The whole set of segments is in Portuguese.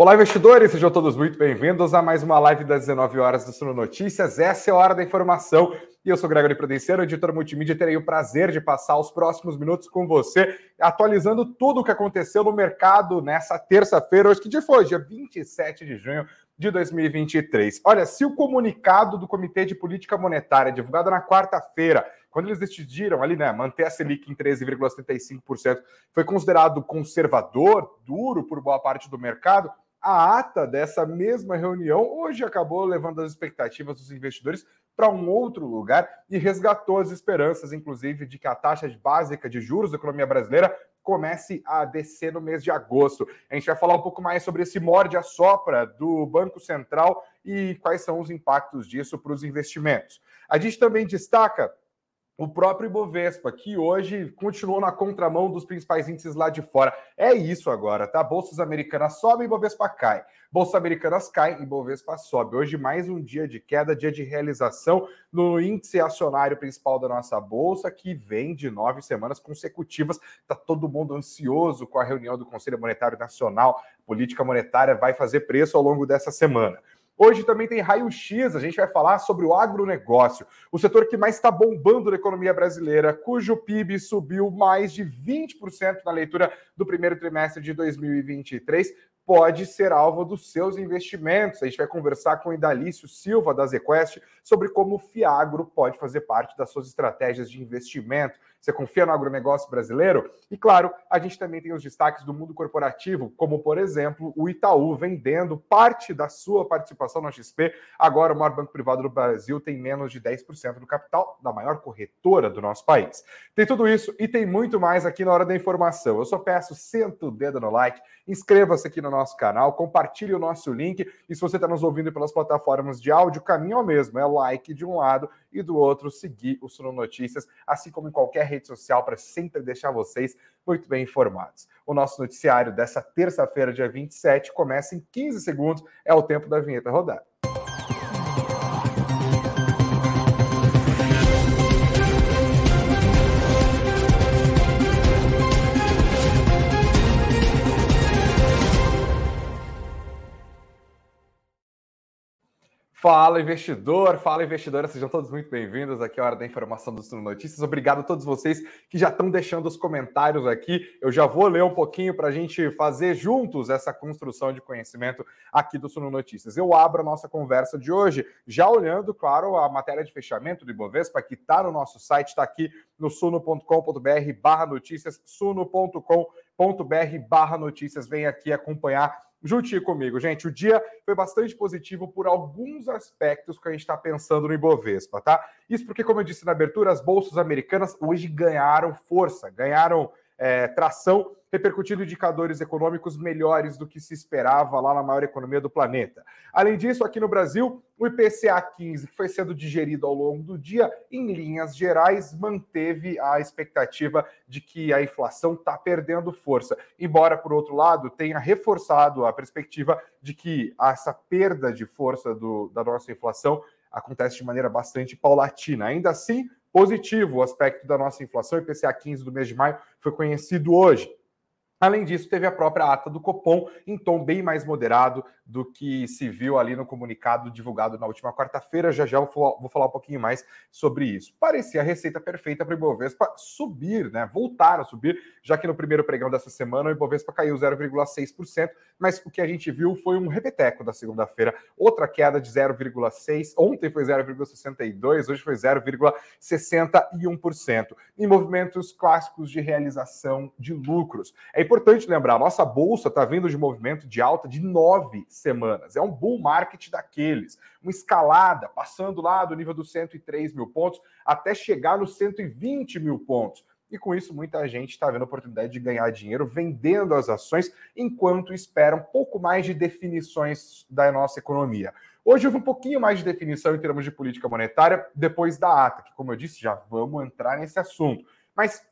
Olá, investidores, sejam todos muito bem-vindos a mais uma live das 19 horas do Suno Notícias. Essa é a hora da informação e eu sou Gregory Prudenciano, editor multimídia, terei o prazer de passar os próximos minutos com você, atualizando tudo o que aconteceu no mercado nessa terça-feira, hoje que dia foi, dia 27 de junho de 2023. Olha, se o comunicado do Comitê de Política Monetária, divulgado na quarta-feira, quando eles decidiram ali, né, manter a Selic em 13,75%, foi considerado conservador, duro por boa parte do mercado, a ata dessa mesma reunião hoje acabou levando as expectativas dos investidores para um outro lugar e resgatou as esperanças, inclusive, de que a taxa básica de juros da economia brasileira comece a descer no mês de agosto. A gente vai falar um pouco mais sobre esse morde a sopra do Banco Central e quais são os impactos disso para os investimentos. A gente também destaca o próprio Ibovespa, que hoje continuou na contramão dos principais índices lá de fora. É isso agora, tá? Bolsas americanas sobem, Ibovespa cai. Bolsas americanas caem, Ibovespa sobe. Hoje mais um dia de queda, dia de realização no índice acionário principal da nossa bolsa, que vem de nove semanas consecutivas. Tá todo mundo ansioso com a reunião do Conselho Monetário Nacional. Política monetária vai fazer preço ao longo dessa semana. Hoje também tem raio-x, a gente vai falar sobre o agronegócio, o setor que mais está bombando na economia brasileira, cujo PIB subiu mais de 20% na leitura do primeiro trimestre de 2023, pode ser alvo dos seus investimentos. A gente vai conversar com o Idalício Silva, da ZQuest, sobre como o Fiagro pode fazer parte das suas estratégias de investimento. Você confia no agronegócio brasileiro? E claro, a gente também tem os destaques do mundo corporativo, como por exemplo o Itaú vendendo parte da sua participação na XP. Agora, o maior banco privado do Brasil tem menos de 10% do capital da maior corretora do nosso país. Tem tudo isso e tem muito mais aqui na hora da informação. Eu só peço, senta o dedo no like, inscreva-se aqui no nosso canal, compartilhe o nosso link e se você está nos ouvindo pelas plataformas de áudio, caminho é o mesmo, é like de um lado e do outro seguir o Suno Notícias, assim como em qualquer rede social, para sempre deixar vocês muito bem informados. O nosso noticiário dessa terça-feira, dia 27, começa em 15 segundos, é o tempo da vinheta rodar. Fala investidor, fala investidora, sejam todos muito bem-vindos aqui à Hora da Informação do Suno Notícias. Obrigado a todos vocês que já estão deixando os comentários aqui. Eu já vou ler um pouquinho para a gente fazer juntos essa construção de conhecimento aqui do Suno Notícias. Eu abro a nossa conversa de hoje já olhando, claro, a matéria de fechamento do Ibovespa que está no nosso site, está aqui no suno.com.br barra notícias, suno.com.br barra notícias. Vem aqui acompanhar juntinho comigo. Gente, o dia foi bastante positivo por alguns aspectos que a gente está pensando no Ibovespa, tá? Isso porque, como eu disse na abertura, as bolsas americanas hoje ganharam força, ganharam é, tração, repercutindo indicadores econômicos melhores do que se esperava lá na maior economia do planeta. Além disso, aqui no Brasil, o IPCA 15, que foi sendo digerido ao longo do dia, em linhas gerais, manteve a expectativa de que a inflação está perdendo força. Embora, por outro lado, tenha reforçado a perspectiva de que essa perda de força do, da nossa inflação acontece de maneira bastante paulatina. Ainda assim, positivo o aspecto da nossa inflação. O IPCA 15 do mês de maio foi conhecido hoje. Além disso, teve a própria ata do Copom em tom bem mais moderado do que se viu ali no comunicado divulgado na última quarta-feira. Já já vou, falar um pouquinho mais sobre isso. Parecia a receita perfeita para o Ibovespa subir, né? Voltar a subir, já que no primeiro pregão dessa semana o Ibovespa caiu 0,6%, mas o que a gente viu foi um repeteco da segunda-feira, outra queda de 0,6%. Ontem foi 0,62%, hoje foi 0,61%. Em movimentos clássicos de realização de lucros. É importante lembrar, a nossa bolsa está vindo de movimento de alta de nove semanas. É um bull market daqueles, uma escalada, passando lá do nível dos 103 mil pontos até chegar nos 120 mil pontos. E com isso, muita gente está vendo a oportunidade de ganhar dinheiro vendendo as ações enquanto espera um pouco mais de definições da nossa economia. Hoje houve um pouquinho mais de definição em termos de política monetária depois da ata, que, como eu disse, já vamos entrar nesse assunto. Mas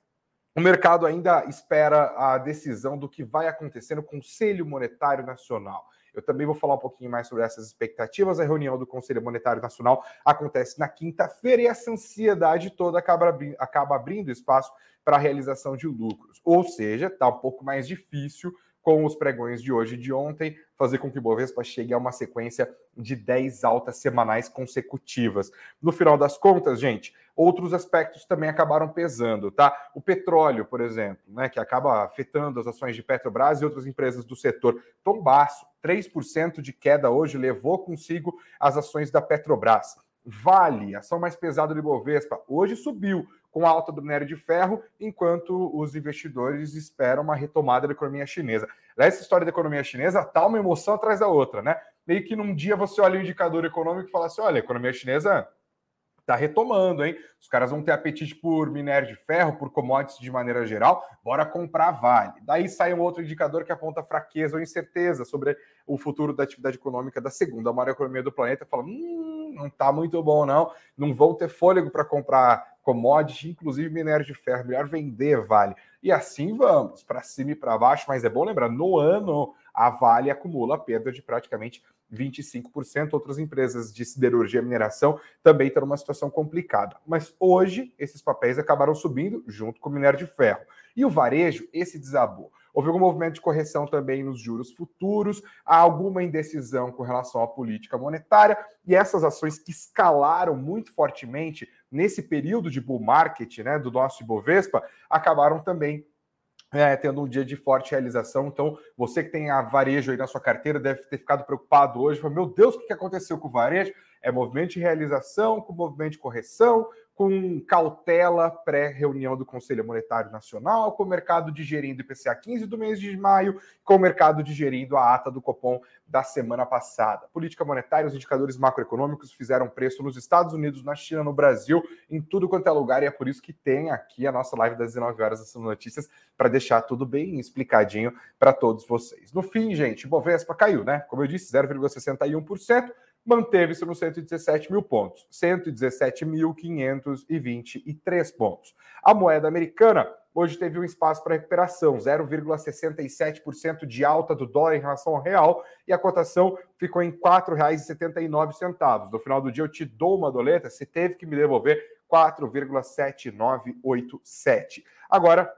o mercado ainda espera a decisão do que vai acontecer no Conselho Monetário Nacional. Eu também vou falar um pouquinho mais sobre essas expectativas. A reunião do Conselho Monetário Nacional acontece na quinta-feira e essa ansiedade toda acaba, abrindo espaço para a realização de lucros. Ou seja, está um pouco mais difícil com os pregões de hoje e de ontem, fazer com que o Bovespa chegue a uma sequência de 10 altas semanais consecutivas. No final das contas, gente, outros aspectos também acabaram pesando, tá? O petróleo, por exemplo, né, que acaba afetando as ações de Petrobras e outras empresas do setor. Tombaço, 3% de queda hoje levou consigo as ações da Petrobras. Vale, ação mais pesada do Ibovespa, hoje subiu com a alta do minério de ferro, enquanto os investidores esperam uma retomada da economia chinesa. Essa história da economia chinesa tá uma emoção atrás da outra, né? Meio que num dia você olha o indicador econômico e fala assim: olha, a economia chinesa está retomando, hein? Os caras vão ter apetite por minério de ferro, por commodities de maneira geral, bora comprar Vale. Daí sai um outro indicador que aponta fraqueza ou incerteza sobre o futuro da atividade econômica da segunda maior economia do planeta, fala, hum, não tá muito bom não, não vão ter fôlego para comprar commodity, inclusive minério de ferro, melhor vender Vale. E assim vamos, para cima e para baixo, mas é bom lembrar, no ano a Vale acumula perda de praticamente 25%. Outras empresas de siderurgia e mineração também estão numa situação complicada. Mas hoje, esses papéis acabaram subindo junto com o minério de ferro. E o varejo, esse desabou. Houve algum movimento de correção também nos juros futuros, há alguma indecisão com relação à política monetária, e essas ações que escalaram muito fortemente nesse período de bull market né, do nosso Ibovespa acabaram também é, tendo um dia de forte realização. Então, você que tem a varejo aí na sua carteira deve ter ficado preocupado hoje. Falou, meu Deus, o que aconteceu com o varejo? É movimento de realização com movimento de correção, com cautela pré-reunião do Conselho Monetário Nacional, com o mercado digerindo IPCA 15 do mês de maio, com o mercado digerindo a ata do Copom da semana passada. Política monetária, os indicadores macroeconômicos fizeram preço nos Estados Unidos, na China, no Brasil, em tudo quanto é lugar, e é por isso que tem aqui a nossa live das 19 horas das notícias, para deixar tudo bem explicadinho para todos vocês. No fim, gente, Bovespa caiu, né? Como eu disse, 0,61% manteve-se nos 117 mil pontos, 117.523 pontos. A moeda americana hoje teve um espaço para recuperação, 0,67% de alta do dólar em relação ao real, e a cotação ficou em R$ 4,79. No final do dia eu te dou uma doleta, você teve que me devolver 4,7987. Agora,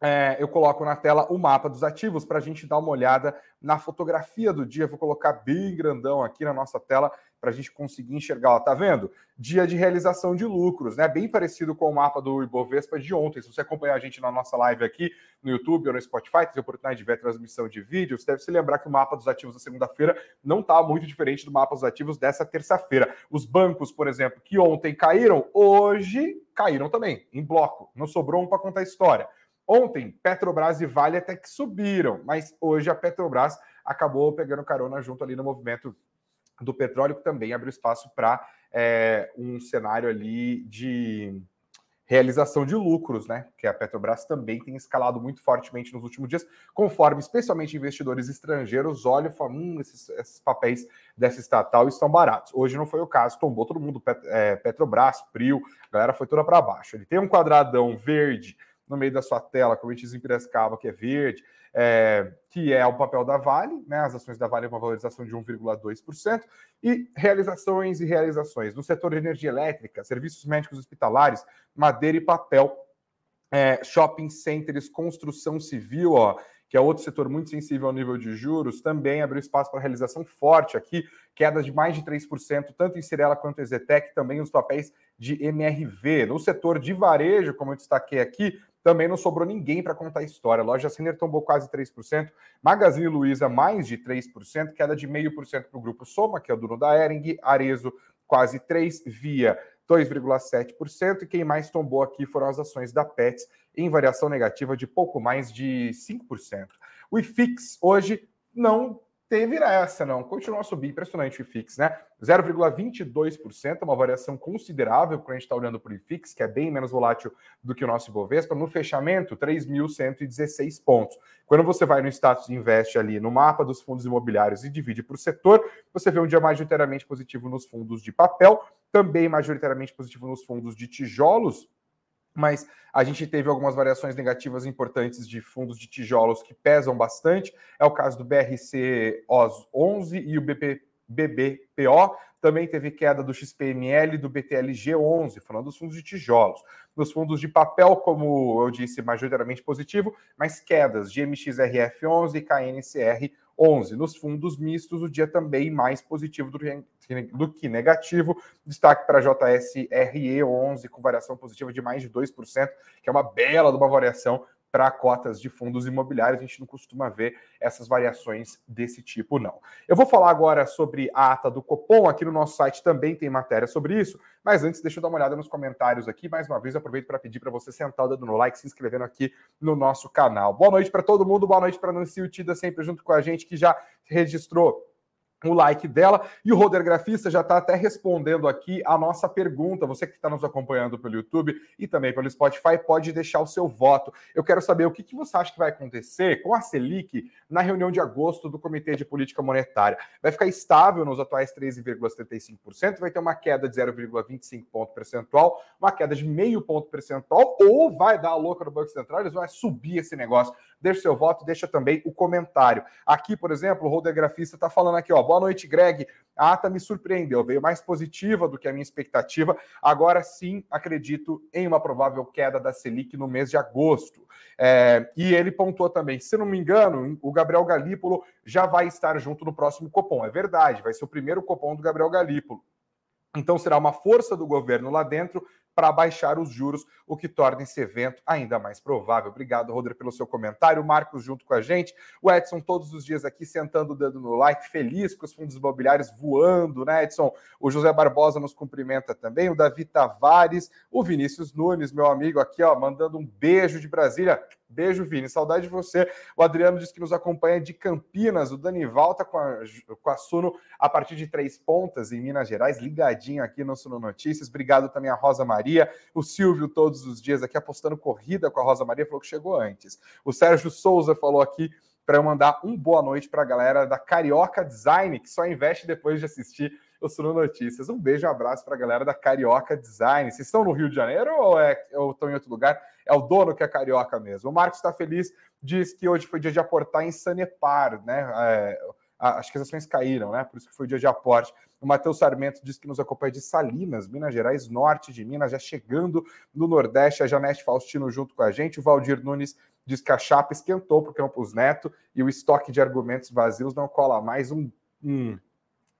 é, eu coloco na tela o mapa dos ativos para a gente dar uma olhada na fotografia do dia. Vou colocar bem grandão aqui na nossa tela para a gente conseguir enxergar. Ó, tá vendo? Dia de realização de lucros, né? Bem parecido com o mapa do Ibovespa de ontem. Se você acompanhar a gente na nossa live aqui no YouTube ou no Spotify, tem a oportunidade de ver a transmissão de vídeo, você deve se lembrar que o mapa dos ativos da segunda-feira não está muito diferente do mapa dos ativos dessa terça-feira. Os bancos, por exemplo, que ontem caíram, hoje caíram também, em bloco. Não sobrou um para contar a história. Ontem, Petrobras e Vale até que subiram, mas hoje a Petrobras acabou pegando carona junto ali no movimento do petróleo, que também abriu espaço para é, um cenário ali de realização de lucros, né? Que a Petrobras também tem escalado muito fortemente nos últimos dias, conforme especialmente investidores estrangeiros olham e falam: hum, esses, esses, papéis dessa estatal estão baratos. Hoje não foi o caso, tombou todo mundo, é, Petrobras, Prio, a galera foi toda para baixo. Ele tem um quadradão verde no meio da sua tela, como a gente diz em Piracicaba, que é verde, é, que é o papel da Vale, né? As ações da Vale uma valorização de 1,2%, e realizações e realizações no setor de energia elétrica, serviços médicos hospitalares, madeira e papel, é, shopping centers, construção civil, ó, que é outro setor muito sensível ao nível de juros, também abriu espaço para realização forte aqui, queda de mais de 3%, tanto em Cirela quanto em Zetec, também os papéis de MRV. No setor de varejo, como eu destaquei aqui, também não sobrou ninguém para contar a história. Loja Renner tombou quase 3%, Magazine Luiza mais de 3%, queda de 0,5% para o grupo Soma, que é o dono da Ering, Arezo quase 3%, Via 2,7%, e quem mais tombou aqui foram as ações da Pets, em variação negativa de pouco mais de 5%. O IFIX hoje não teve essa, não. Continuou a subir, impressionante o IFIX, né? 0,22%, uma variação considerável quando a gente está olhando para o IFIX, que é bem menos volátil do que o nosso Ibovespa. No fechamento, 3.116 pontos. Quando você vai no status investe ali no mapa dos fundos imobiliários e divide por setor, você vê um dia majoritariamente positivo nos fundos de papel, também majoritariamente positivo nos fundos de tijolos, mas a gente teve algumas variações negativas importantes de fundos de tijolos que pesam bastante. É o caso do BRC OS 11 e o BP BBPO. Também teve queda do XPML e do BTLG11, falando dos fundos de tijolos. Nos fundos de papel, como eu disse, majoritariamente positivo, mas quedas de MXRF11 e KNCR 11. Nos fundos mistos, o dia também mais positivo do que, do que negativo. Destaque para JSRE 11, com variação positiva de mais de 2%, que é uma bela de uma variação para cotas de fundos imobiliários. A gente não costuma ver essas variações desse tipo, não. Eu vou falar agora sobre a ata do Copom. Aqui no nosso site também tem matéria sobre isso. Mas antes, deixa eu dar uma olhada nos comentários aqui. Mais uma vez, aproveito para pedir para você sentar o dedo no like, se inscrevendo aqui no nosso canal. Boa noite para todo mundo. Boa noite para a Nancy Utida, sempre junto com a gente, que já registrou o like dela. E o Roder Grafista já está até respondendo aqui a nossa pergunta. Você que está nos acompanhando pelo YouTube e também pelo Spotify, pode deixar o seu voto. Eu quero saber o que, que você acha que vai acontecer com a Selic na reunião de agosto do Comitê de Política Monetária. Vai ficar estável nos atuais 13,75%, vai ter uma queda de 0,25 ponto percentual, uma queda de meio ponto percentual, ou vai dar a louca no Banco Central, eles vão subir esse negócio. Deixa seu voto, deixa também o comentário. Aqui, por exemplo, o Roder Grafista está falando aqui, ó, Boa noite, Greg. A ata me surpreendeu, veio mais positiva do que a minha expectativa. Agora sim, acredito em uma provável queda da Selic no mês de agosto. É, e ele pontuou também, se não me engano, o Gabriel Galípolo já vai estar junto no próximo Copom. É verdade, vai ser o primeiro Copom do Gabriel Galípolo. Então será uma força do governo lá dentro para baixar os juros, o que torna esse evento ainda mais provável. Obrigado, Rodrigo, pelo seu comentário. Marcos junto com a gente. O Edson todos os dias aqui sentando o no like, feliz com os fundos imobiliários voando, né, Edson? O José Barbosa nos cumprimenta também, o Davi Tavares, o Vinícius Nunes, meu amigo aqui, ó, mandando um beijo de Brasília. Beijo, Vini. Saudade de você. O Adriano diz que nos acompanha de Campinas. O Danival tá com a, com a Suno a partir de três pontas em Minas Gerais, ligadinho aqui no Suno Notícias. Obrigado também a Rosa Maria. O Silvio, todos os dias aqui apostando corrida com a Rosa Maria, falou que chegou antes. O Sérgio Souza falou aqui para eu mandar um boa noite para a galera da Carioca Design, que só investe depois de assistir o Suno Notícias. Um beijo e um abraço para a galera da Carioca Design. Vocês estão no Rio de Janeiro ou, é, ou estão em outro lugar? É o dono que é carioca mesmo. O Marcos está feliz, diz que hoje foi dia de aportar em Sanepar, né? É, acho que as ações caíram, né? Por isso que foi dia de aporte. O Matheus Sarmento diz que nos acompanha de Salinas, Minas Gerais, norte de Minas, já chegando no Nordeste. A Janete Faustino junto com a gente. O Valdir Nunes diz que a chapa esquentou para o Campos Neto e o estoque de argumentos vazios não cola mais. Um, um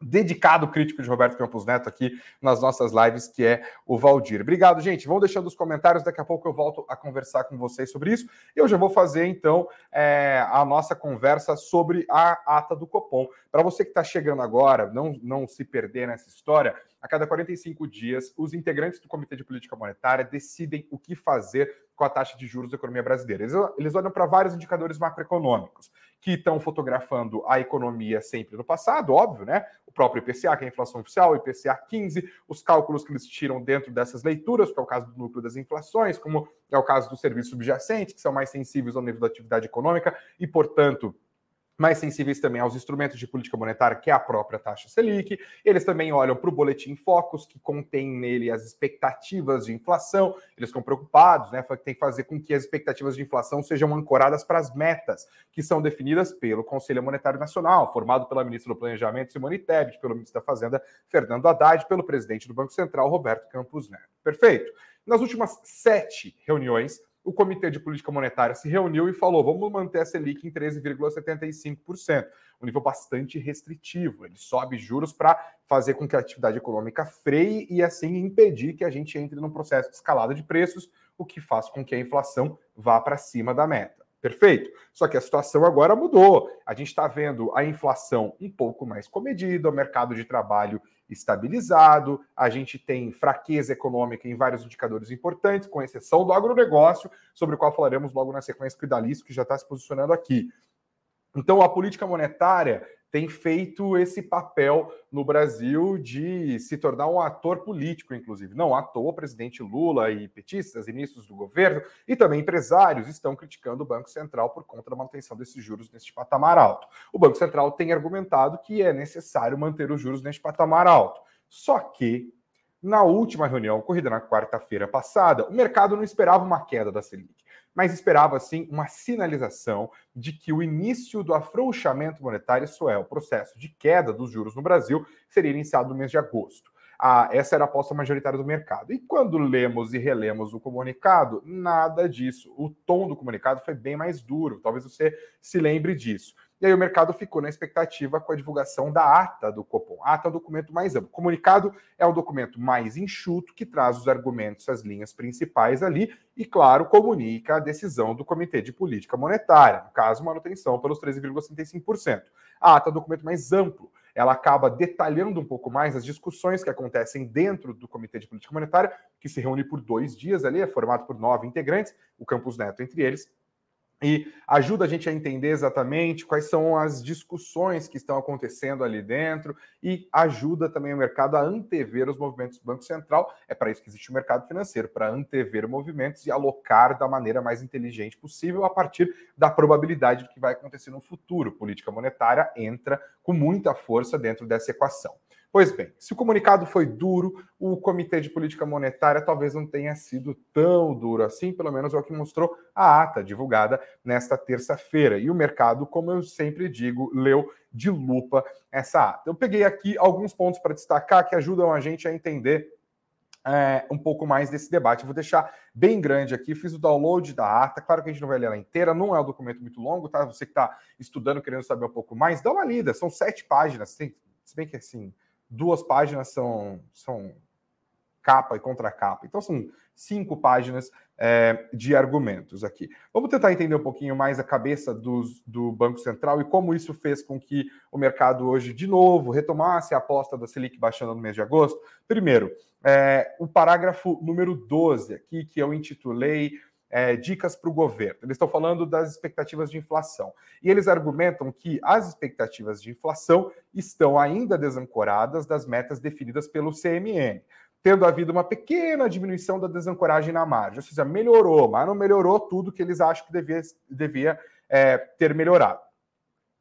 dedicado crítico de Roberto Campos Neto aqui nas nossas lives, que é o Valdir. Obrigado, gente. Vão deixando os comentários, daqui a pouco eu volto a conversar com vocês sobre isso. Eu já vou fazer, então, é, a nossa conversa sobre a ata do Copom. Para você que está chegando agora, não, não se perder nessa história, a cada 45 dias, os integrantes do Comitê de Política Monetária decidem o que fazer com a taxa de juros da economia brasileira. Eles, eles olham para vários indicadores macroeconômicos que estão fotografando a economia sempre no passado, óbvio, né? O próprio IPCA, que é a inflação oficial, o IPCA 15, os cálculos que eles tiram dentro dessas leituras, que é o caso do núcleo das inflações, como é o caso dos serviços subjacentes, que são mais sensíveis ao nível da atividade econômica e, portanto, mais sensíveis também aos instrumentos de política monetária, que é a própria taxa Selic. Eles também olham para o boletim Focus, que contém nele as expectativas de inflação. Eles estão preocupados, né? Tem que fazer com que as expectativas de inflação sejam ancoradas para as metas, que são definidas pelo Conselho Monetário Nacional, formado pela ministra do Planejamento, Simone Tebet, pelo ministro da Fazenda, Fernando Haddad, pelo presidente do Banco Central, Roberto Campos Neto. Perfeito. Nas últimas sete reuniões, o Comitê de Política Monetária se reuniu e falou: vamos manter a Selic em 13,75%, um nível bastante restritivo. Ele sobe juros para fazer com que a atividade econômica freie e assim impedir que a gente entre num processo de escalada de preços, o que faz com que a inflação vá para cima da meta. Perfeito? Só que a situação agora mudou. A gente está vendo a inflação um pouco mais comedida, o mercado de trabalho estabilizado, a gente tem fraqueza econômica em vários indicadores importantes, com exceção do agronegócio, sobre o qual falaremos logo na sequência com o Idalice, que já está se posicionando aqui. Então, a política monetária tem feito esse papel no Brasil de se tornar um ator político, inclusive. Não à toa, presidente Lula e petistas, ministros do governo e também empresários estão criticando o Banco Central por conta da manutenção desses juros neste patamar alto. O Banco Central tem argumentado que é necessário manter os juros neste patamar alto. Só que, na última reunião ocorrida na quarta-feira passada, o mercado não esperava uma queda da Selic. Mas esperava sim uma sinalização de que o início do afrouxamento monetário, isso é, o processo de queda dos juros no Brasil, seria iniciado no mês de agosto. Ah, essa era a aposta majoritária do mercado. E quando lemos e relemos o comunicado, nada disso. O tom do comunicado foi bem mais duro. Talvez você se lembre disso. E aí o mercado ficou na expectativa com a divulgação da ata do Copom. A ata é um documento mais amplo. Comunicado é um documento mais enxuto que traz os argumentos, as linhas principais ali e, claro, comunica a decisão do Comitê de Política Monetária, no caso, manutenção pelos 13,65%. A ata é um documento mais amplo. Ela acaba detalhando um pouco mais as discussões que acontecem dentro do Comitê de Política Monetária, que se reúne por dois dias ali, é formado por nove integrantes, o Campus Neto entre eles, e ajuda a gente a entender exatamente quais são as discussões que estão acontecendo ali dentro e ajuda também o mercado a antever os movimentos do Banco Central. É para isso que existe o mercado financeiro, para antever movimentos e alocar da maneira mais inteligente possível a partir da probabilidade do que vai acontecer no futuro. Política monetária entra com muita força dentro dessa equação. Pois bem, se o comunicado foi duro, o Comitê de Política Monetária talvez não tenha sido tão duro assim, pelo menos é o que mostrou a ata divulgada nesta terça-feira. E o mercado, como eu sempre digo, leu de lupa essa ata. Eu peguei aqui alguns pontos para destacar que ajudam a gente a entender é, um pouco mais desse debate. vou deixar bem grande aqui, fiz o download da ata. Claro que a gente não vai ler ela inteira, não é um documento muito longo, tá? Você que está estudando, querendo saber um pouco mais, dá uma lida, são sete páginas, se bem que assim duas páginas são, são capa e contracapa. Então são cinco páginas é, de argumentos aqui. Vamos tentar entender um pouquinho mais a cabeça dos, do Banco Central e como isso fez com que o mercado hoje, de novo, retomasse a aposta da Selic baixando no mês de agosto. Primeiro, é, o parágrafo número 12 aqui, que eu intitulei é, dicas para o governo. Eles estão falando das expectativas de inflação. E eles argumentam que as expectativas de inflação estão ainda desancoradas das metas definidas pelo CMN, tendo havido uma pequena diminuição da desancoragem na margem. Ou seja, melhorou, mas não melhorou tudo que eles acham que devia, devia é, ter melhorado.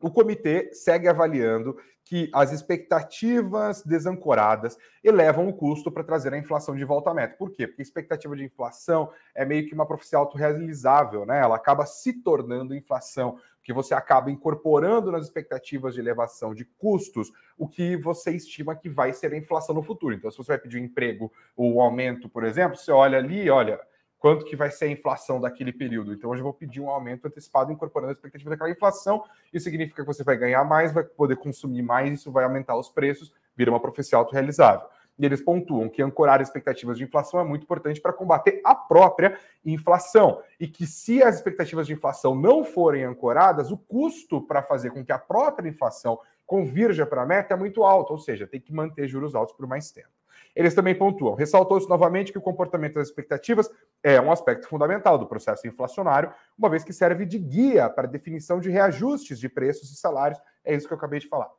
O comitê segue avaliando que as expectativas desancoradas elevam o custo para trazer a inflação de volta à meta. Por quê? Porque a expectativa de inflação é meio que uma profecia autorrealizável, né? Ela acaba se tornando inflação, que você acaba incorporando nas expectativas de elevação de custos o que você estima que vai ser a inflação no futuro. Então, se você vai pedir um emprego ou um aumento, por exemplo, você olha ali, olha, quanto que vai ser a inflação daquele período. Então, hoje eu vou pedir um aumento antecipado incorporando a expectativa daquela inflação. Isso significa que você vai ganhar mais, vai poder consumir mais, isso vai aumentar os preços, vira uma profecia autorrealizável. E eles pontuam que ancorar expectativas de inflação é muito importante para combater a própria inflação. E que se as expectativas de inflação não forem ancoradas, o custo para fazer com que a própria inflação convirja para a meta é muito alto, ou seja, tem que manter juros altos por mais tempo. Eles também pontuam, ressaltou-se novamente que o comportamento das expectativas é um aspecto fundamental do processo inflacionário, uma vez que serve de guia para a definição de reajustes de preços e salários, é isso que eu acabei de falar.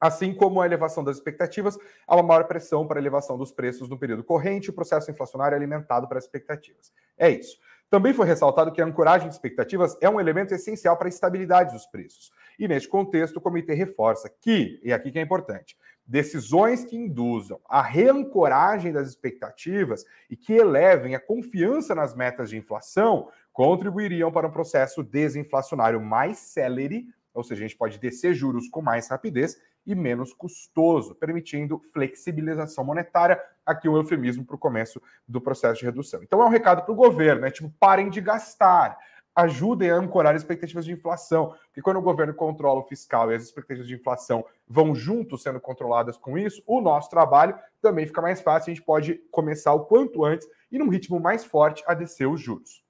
Assim como a elevação das expectativas, há uma maior pressão para a elevação dos preços no período corrente, o processo inflacionário é alimentado para as expectativas. É isso. Também foi ressaltado que a ancoragem de expectativas é um elemento essencial para a estabilidade dos preços. E neste contexto, o comitê reforça que, e aqui que é importante, decisões que induzam a reancoragem das expectativas e que elevem a confiança nas metas de inflação contribuiriam para um processo desinflacionário mais célere, ou seja, a gente pode descer juros com mais rapidez e menos custoso, permitindo flexibilização monetária, aqui um eufemismo para o começo do processo de redução. Então é um recado para o governo, né? Tipo, parem de gastar ajudem a ancorar expectativas de inflação. Porque quando o governo controla o fiscal e as expectativas de inflação vão juntos sendo controladas com isso, o nosso trabalho também fica mais fácil. A gente pode começar o quanto antes e num ritmo mais forte a descer os juros.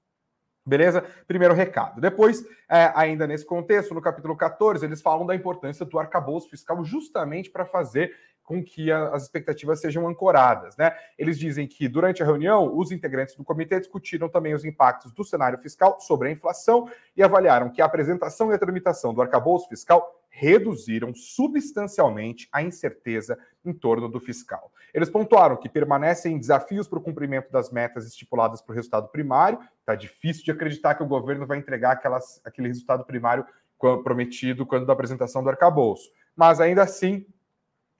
Beleza? Primeiro recado. Depois, é, ainda nesse contexto, no capítulo 14, eles falam da importância do arcabouço fiscal justamente para fazer com que a, as expectativas sejam ancoradas. Né? Eles dizem que, durante a reunião, os integrantes do comitê discutiram também os impactos do cenário fiscal sobre a inflação e avaliaram que a apresentação e a tramitação do arcabouço fiscal reduziram substancialmente a incerteza em torno do fiscal. Eles pontuaram que permanecem desafios para o cumprimento das metas estipuladas para o resultado primário. Está difícil de acreditar que o governo vai entregar aquelas, aquele resultado primário prometido quando da apresentação do arcabouço. Mas ainda assim,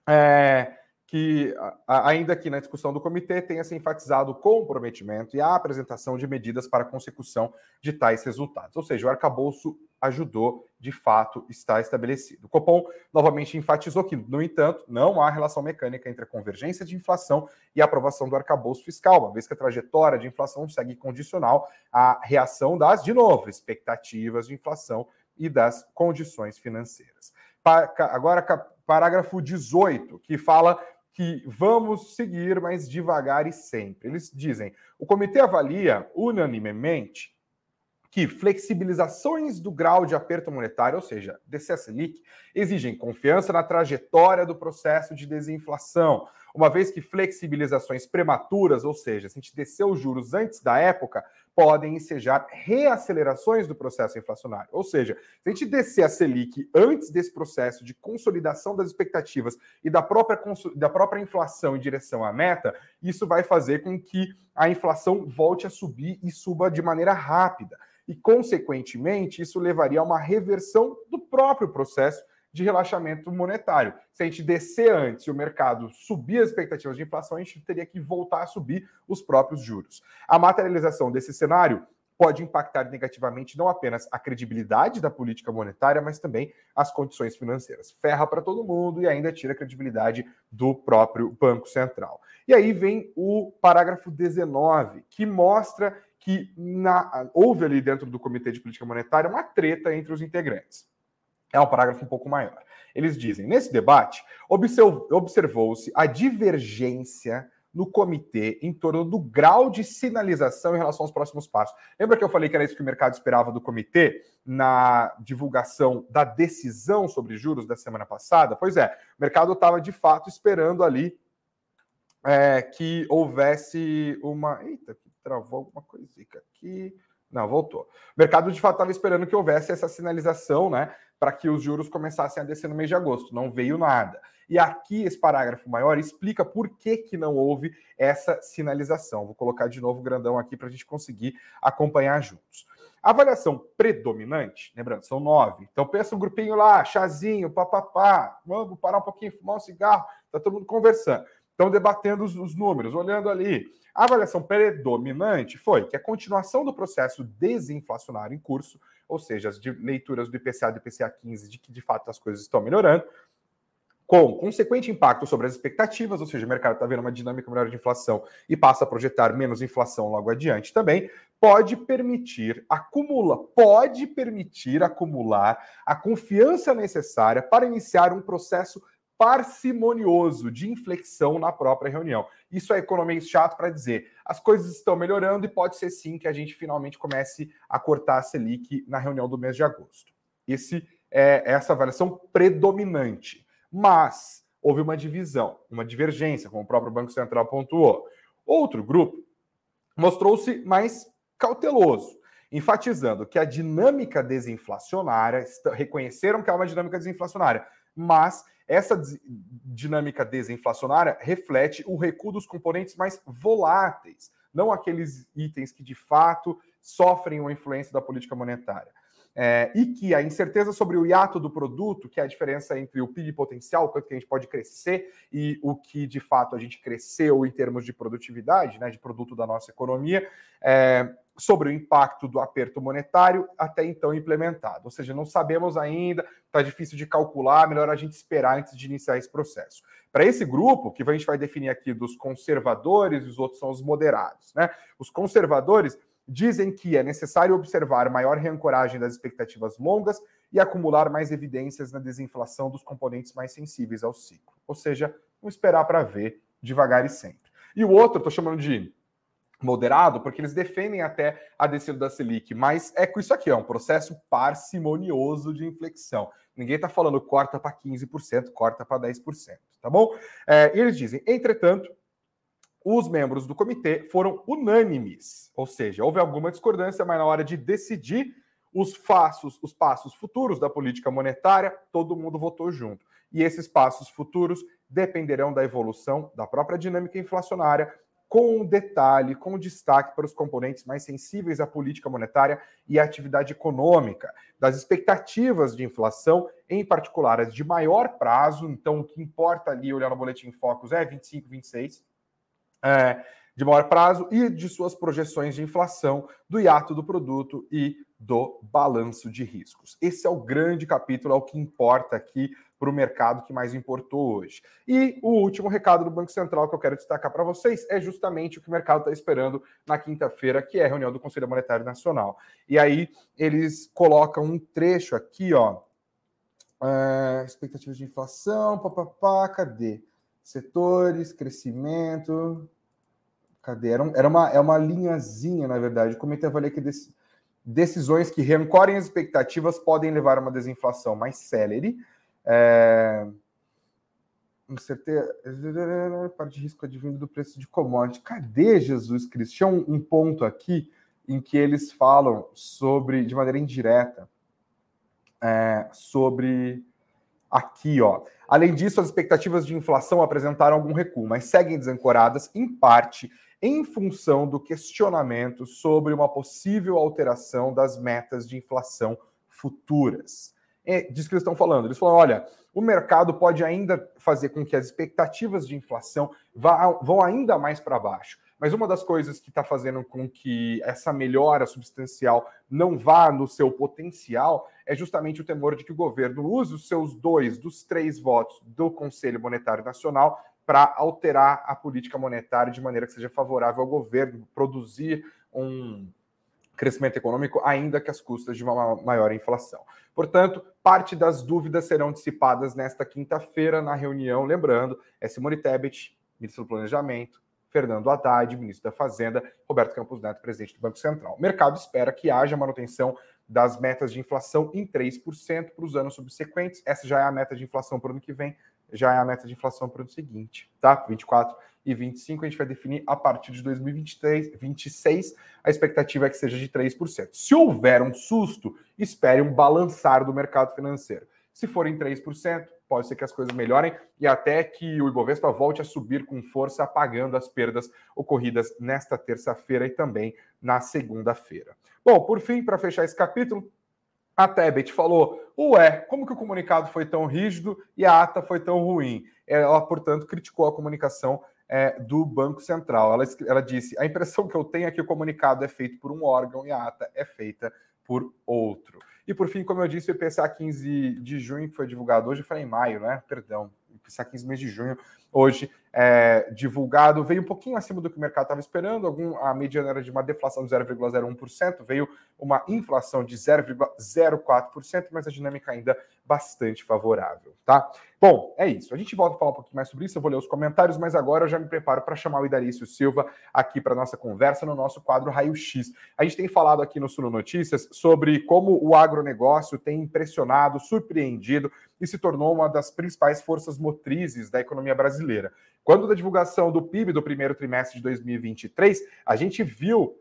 é, que, ainda que na discussão do comitê, tenha se enfatizado o comprometimento e a apresentação de medidas para a consecução de tais resultados. Ou seja, o arcabouço ajudou, de fato, está estabelecido. O Copom novamente enfatizou que, no entanto, não há relação mecânica entre a convergência de inflação e a aprovação do arcabouço fiscal, uma vez que a trajetória de inflação segue condicional à reação das, de novo, expectativas de inflação e das condições financeiras. Agora, parágrafo 18, que fala que vamos seguir, mas devagar e sempre. Eles dizem: o comitê avalia unanimemente que flexibilizações do grau de aperto monetário, ou seja, descer a Selic, exigem confiança na trajetória do processo de desinflação, uma vez que flexibilizações prematuras, ou seja, se a gente descer os juros antes da época, podem ensejar reacelerações do processo inflacionário. Ou seja, se a gente descer a Selic antes desse processo de consolidação das expectativas e da própria, da própria inflação em direção à meta, isso vai fazer com que a inflação volte a subir e suba de maneira rápida. E, consequentemente, isso levaria a uma reversão do próprio processo de relaxamento monetário. Se a gente descer antes e o mercado subir as expectativas de inflação, a gente teria que voltar a subir os próprios juros. A materialização desse cenário pode impactar negativamente não apenas a credibilidade da política monetária, mas também as condições financeiras. Ferra para todo mundo e ainda tira a credibilidade do próprio Banco Central. E aí vem o parágrafo 19, que mostra que na, houve ali dentro do Comitê de Política Monetária uma treta entre os integrantes. É um parágrafo um pouco maior. Eles dizem: nesse debate, observou-se a divergência no comitê em torno do grau de sinalização em relação aos próximos passos. Lembra que eu falei que era isso que o mercado esperava do comitê na divulgação da decisão sobre juros da semana passada? Pois é, o mercado estava de fato esperando ali é, que houvesse uma. Eita, travou alguma coisinha aqui. Não, voltou. O mercado de fato estava esperando que houvesse essa sinalização, né? para que os juros começassem a descer no mês de agosto. Não veio nada. E aqui esse parágrafo maior explica por que, que não houve essa sinalização. Vou colocar de novo grandão aqui para a gente conseguir acompanhar juntos. A avaliação predominante, lembrando, são nove. Então pensa um grupinho lá, chazinho, papapá, vamos parar um pouquinho, fumar um cigarro, tá todo mundo conversando. Estão debatendo os, os números, olhando ali. A avaliação predominante foi que a continuação do processo desinflacionário em curso ou seja, as leituras do IPCA do IPCA 15 de que de fato as coisas estão melhorando, com consequente impacto sobre as expectativas, ou seja, o mercado está vendo uma dinâmica melhor de inflação e passa a projetar menos inflação logo adiante também, pode permitir acumula, pode permitir acumular a confiança necessária para iniciar um processo parcimonioso de inflexão na própria reunião. Isso é economês chato para dizer. As coisas estão melhorando e pode ser sim que a gente finalmente comece a cortar a Selic na reunião do mês de agosto. Esse é essa avaliação predominante. Mas houve uma divisão, uma divergência, como o próprio Banco Central pontuou. Outro grupo mostrou-se mais cauteloso, enfatizando que a dinâmica desinflacionária, reconheceram que há uma dinâmica desinflacionária, mas essa dinâmica desinflacionária reflete o recuo dos componentes mais voláteis, não aqueles itens que de fato sofrem uma influência da política monetária. É, e que a incerteza sobre o hiato do produto, que é a diferença entre o PIB potencial, quanto que a gente pode crescer, e o que de fato a gente cresceu em termos de produtividade, né, de produto da nossa economia, é, sobre o impacto do aperto monetário até então implementado. Ou seja, não sabemos ainda, está difícil de calcular, melhor a gente esperar antes de iniciar esse processo. Para esse grupo, que a gente vai definir aqui dos conservadores, os outros são os moderados. Né? Os conservadores dizem que é necessário observar maior reancoragem das expectativas longas e acumular mais evidências na desinflação dos componentes mais sensíveis ao ciclo. Ou seja, vamos esperar para ver devagar e sempre. E o outro, estou chamando de moderado, porque eles defendem até a descida da Selic, mas é com isso aqui, é um processo parcimonioso de inflexão. Ninguém está falando corta para 15%, corta para 10%, tá bom? É, e eles dizem, entretanto, os membros do comitê foram unânimes, ou seja, houve alguma discordância, mas na hora de decidir os passos, os passos futuros da política monetária, todo mundo votou junto. E esses passos futuros dependerão da evolução da própria dinâmica inflacionária com detalhe, com destaque para os componentes mais sensíveis à política monetária e à atividade econômica, das expectativas de inflação, em particular as de maior prazo, então o que importa ali, olhando o boletim Focus, é 25, 26, é, de maior prazo, e de suas projeções de inflação, do hiato do produto e do balanço de riscos. Esse é o grande capítulo, é o que importa aqui para o mercado que mais importou hoje. E o último recado do Banco Central que eu quero destacar para vocês é justamente o que o mercado está esperando na quinta-feira, que é a reunião do Conselho Monetário Nacional. E aí eles colocam um trecho aqui, ó. Uh, expectativas de inflação, papapá, cadê? Setores, crescimento. Cadê? Era, um, era uma, é uma linhazinha, na verdade. O comitê avalia que decisões que reancorem as expectativas podem levar a uma desinflação mais célere é... Certeza, parte de risco advindo do preço de commodity. Cadê Jesus Cristo? Tinha um, um, ponto aqui em que eles falam sobre, de maneira indireta, é, sobre aqui, ó. Além disso, as expectativas de inflação apresentaram algum recuo, mas seguem desancoradas, em parte, em função do questionamento sobre uma possível alteração das metas de inflação futuras é disso que eles estão falando. Eles falam: olha, o mercado pode ainda fazer com que as expectativas de inflação vão ainda mais para baixo. Mas uma das coisas que está fazendo com que essa melhora substancial não vá no seu potencial é justamente o temor de que o governo use os seus dois dos três votos do Conselho Monetário Nacional para alterar a política monetária de maneira que seja favorável ao governo produzir um crescimento econômico, ainda que às custas de uma maior inflação. Portanto, parte das dúvidas serão dissipadas nesta quinta-feira na reunião. Lembrando, é Simone Tebet, ministro do Planejamento, Fernando Haddad, ministro da Fazenda, Roberto Campos Neto, presidente do Banco Central. O mercado espera que haja manutenção das metas de inflação em 3% para os anos subsequentes. Essa já é a meta de inflação para o ano que vem, já é a meta de inflação para o ano seguinte, tá? 24 e 25 a gente vai definir a partir de 2023, 26, a expectativa é que seja de 3%. Se houver um susto, espere um balançar do mercado financeiro. Se for em 3%, pode ser que as coisas melhorem e até que o Ibovespa volte a subir com força, apagando as perdas ocorridas nesta terça-feira e também na segunda-feira. Bom, por fim, para fechar esse capítulo, a Tebet falou: Ué, como que o comunicado foi tão rígido e a ata foi tão ruim? Ela, portanto, criticou a comunicação é, do Banco Central. Ela, ela disse: a impressão que eu tenho é que o comunicado é feito por um órgão e a ata é feita por outro. E por fim, como eu disse, o IPCA 15 de junho, que foi divulgado hoje, foi em maio, né? Perdão, IPCA 15 mês de junho, hoje é, divulgado, veio um pouquinho acima do que o mercado estava esperando. Algum, a mediana era de uma deflação de 0,01%, veio uma inflação de 0,04%, mas a dinâmica ainda bastante favorável, tá? Bom, é isso. A gente volta a falar um pouquinho mais sobre isso. Eu vou ler os comentários, mas agora eu já me preparo para chamar o Idarício Silva aqui para nossa conversa no nosso quadro Raio X. A gente tem falado aqui no Suno Notícias sobre como o agronegócio tem impressionado, surpreendido e se tornou uma das principais forças motrizes da economia brasileira. Quando da divulgação do PIB do primeiro trimestre de 2023, a gente viu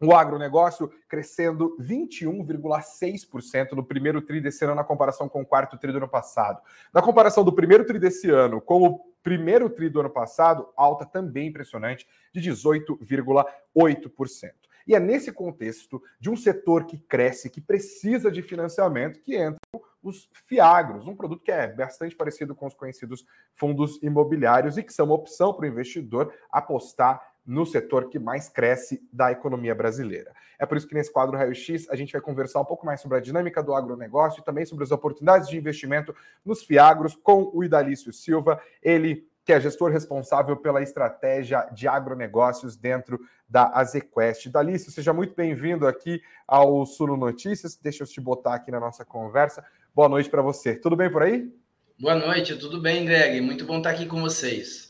o agronegócio crescendo 21,6% no primeiro tri desse ano na comparação com o quarto tri do ano passado. Na comparação do primeiro tri desse ano com o primeiro tri do ano passado, alta também impressionante de 18,8%. E é nesse contexto de um setor que cresce, que precisa de financiamento, que entram os fiagros, um produto que é bastante parecido com os conhecidos fundos imobiliários e que são uma opção para o investidor apostar no setor que mais cresce da economia brasileira. É por isso que nesse quadro Raio X a gente vai conversar um pouco mais sobre a dinâmica do agronegócio e também sobre as oportunidades de investimento nos fiagros com o Idalício Silva, ele que é gestor responsável pela estratégia de agronegócios dentro da Azequest. Dalício, seja muito bem-vindo aqui ao Suno Notícias. Deixa eu te botar aqui na nossa conversa. Boa noite para você. Tudo bem por aí? Boa noite, tudo bem, Greg? Muito bom estar aqui com vocês.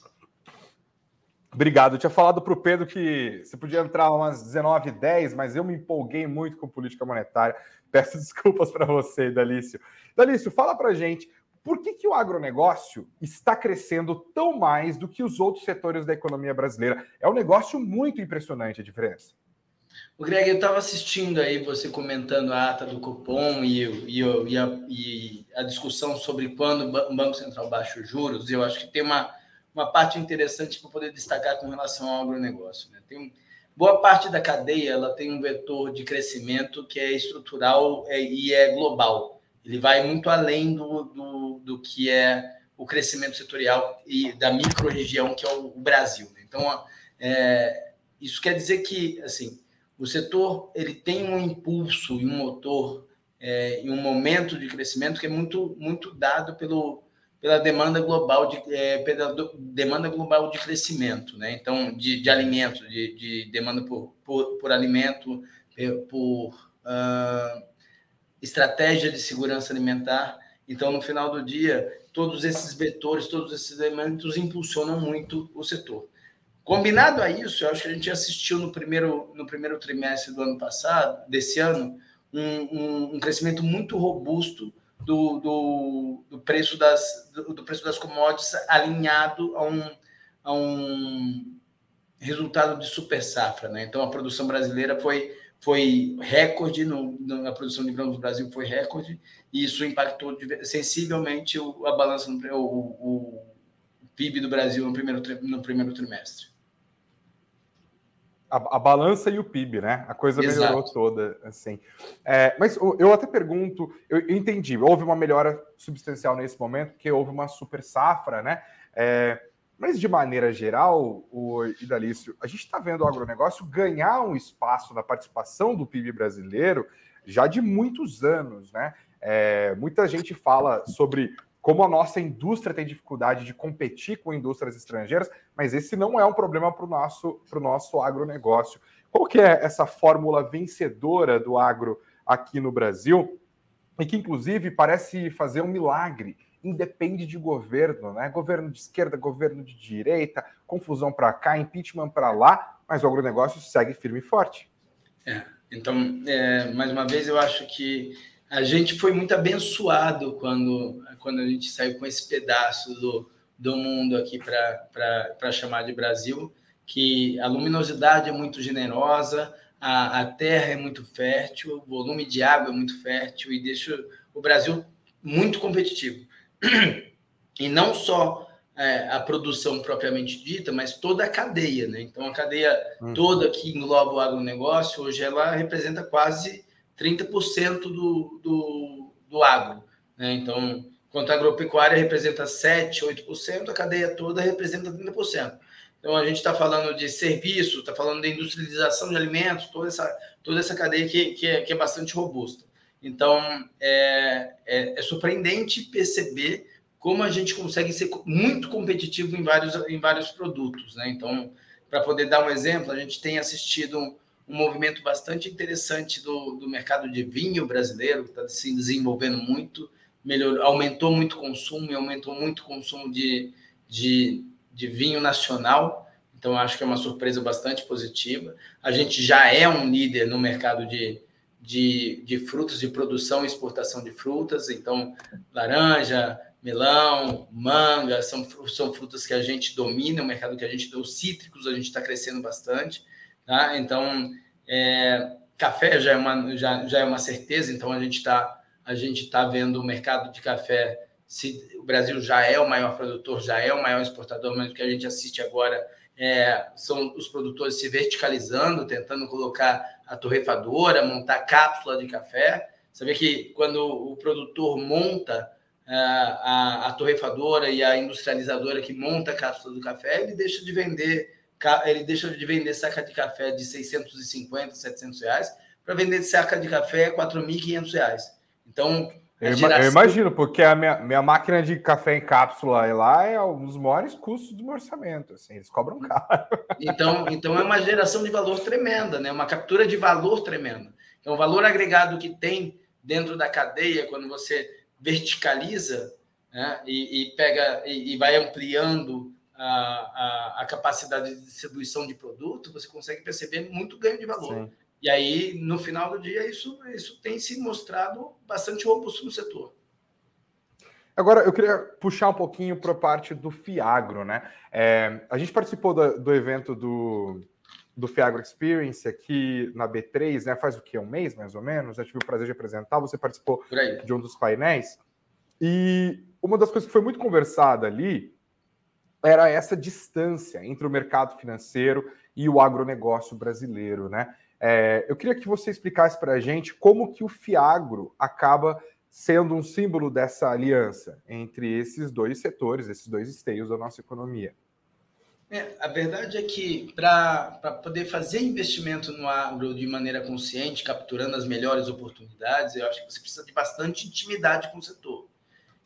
Obrigado. Eu tinha falado para o Pedro que você podia entrar umas 19 10 mas eu me empolguei muito com política monetária. Peço desculpas para você, Dalício. Dalício, fala para gente por que, que o agronegócio está crescendo tão mais do que os outros setores da economia brasileira? É um negócio muito impressionante a diferença. O Greg, eu estava assistindo aí você comentando a ata do cupom e, e, e, a, e, a, discussão sobre quando o Banco Central baixa os juros, eu acho que tem uma uma parte interessante para poder destacar com relação ao agronegócio. Né? Tem boa parte da cadeia ela tem um vetor de crescimento que é estrutural é, e é global. Ele vai muito além do, do, do que é o crescimento setorial e da micro-região que é o, o Brasil. Né? Então, é, isso quer dizer que assim o setor ele tem um impulso e um motor é, e um momento de crescimento que é muito muito dado pelo pela demanda global de é, pela demanda global de crescimento, né? Então de, de alimento, de, de demanda por, por, por alimento, por uh, estratégia de segurança alimentar. Então no final do dia todos esses vetores, todos esses elementos impulsionam muito o setor. Combinado a isso, eu acho que a gente assistiu no primeiro, no primeiro trimestre do ano passado, desse ano, um, um, um crescimento muito robusto do, do, do, preço das, do, do, preço das commodities alinhado a um, a um resultado de super safra. Né? Então, a produção brasileira foi, foi recorde, no, na produção de grãos do Brasil foi recorde, e isso impactou sensivelmente o, a balança, no, o, o PIB do Brasil no primeiro, no primeiro trimestre a, a, balança e o PIB, né? A coisa Exato. melhorou toda, assim. É, mas eu até pergunto, eu, eu, entendi, houve uma melhora substancial nesse momento, porque houve uma super safra, né? É, mas de maneira geral, o Idalício, a gente está vendo o agronegócio ganhar um espaço na participação do PIB brasileiro já de muitos anos, né? É, muita gente fala sobre como a nossa indústria tem dificuldade de competir com indústrias estrangeiras, mas esse não é um problema para o nosso, nosso agronegócio. Qual que é essa fórmula vencedora do agro aqui no Brasil? E que, inclusive, parece fazer um milagre. Independe de governo, né? Governo de esquerda, governo de direita, confusão para cá, impeachment para lá, mas o agronegócio segue firme e forte. É, então, é, mais uma vez, eu acho que a gente foi muito abençoado quando, quando a gente saiu com esse pedaço do, do mundo aqui para chamar de Brasil, que a luminosidade é muito generosa, a, a terra é muito fértil, o volume de água é muito fértil e deixa o Brasil muito competitivo. E não só é, a produção propriamente dita, mas toda a cadeia. Né? Então, a cadeia hum. toda que engloba o agronegócio, hoje ela representa quase 30% do, do, do agro. Né? Então, enquanto a agropecuária representa 7%, 8%, a cadeia toda representa 30%. Então, a gente está falando de serviço, está falando de industrialização de alimentos, toda essa, toda essa cadeia que, que, é, que é bastante robusta. Então, é, é, é, surpreendente perceber como a gente consegue ser muito competitivo em vários, em vários produtos. Né? Então, para poder dar um exemplo, a gente tem assistido um movimento bastante interessante do, do mercado de vinho brasileiro, que está se desenvolvendo muito, melhor, aumentou muito o consumo e aumentou muito o consumo de, de, de vinho nacional. Então, acho que é uma surpresa bastante positiva. A gente já é um líder no mercado de, de, de frutas, de produção e exportação de frutas. Então, laranja, melão, manga, são, são frutas que a gente domina, o mercado que a gente, os cítricos, a gente está crescendo bastante. Tá? Então, é, café já é, uma, já, já é uma certeza, então a gente está a gente está vendo o mercado de café. Se o Brasil já é o maior produtor, já é o maior exportador, mas o que a gente assiste agora é, são os produtores se verticalizando, tentando colocar a torrefadora, montar cápsula de café. Saber que quando o produtor monta a, é, a, a torrefadora e a industrializadora que monta a cápsula do café, ele deixa de vender ele deixa de vender saca de café de 650, 700 reais para vender saca de café 4.500 reais. Então, eu, geração... eu, imagino, porque a minha, minha máquina de café em cápsula lá é um dos maiores custos do meu orçamento. Assim, eles cobram caro. Então, então é uma geração de valor tremenda, né? uma captura de valor tremenda. Então, o valor agregado que tem dentro da cadeia, quando você verticaliza né? e, e, pega e, e vai ampliando a, a, a, capacidade de distribuição de produto, você consegue perceber muito ganho de valor. Sim. E aí, no final do dia, isso, isso tem se mostrado bastante robusto no setor. Agora, eu queria puxar um pouquinho para a parte do Fiagro, né? É, a gente participou do, do, evento do, do Fiagro Experience aqui na B3, né? Faz o quê? Um mês, mais ou menos? Eu tive o prazer de apresentar. Você participou de um dos painéis. E uma das coisas que foi muito conversada ali era essa distância entre o mercado financeiro e o agronegócio brasileiro, né? É, eu queria que você explicasse para a gente como que o Fiagro acaba sendo um símbolo dessa aliança entre esses dois setores, esses dois esteios da nossa economia. É, a verdade é que para poder fazer investimento no agro de maneira consciente, capturando as melhores oportunidades, eu acho que você precisa de bastante intimidade com o setor.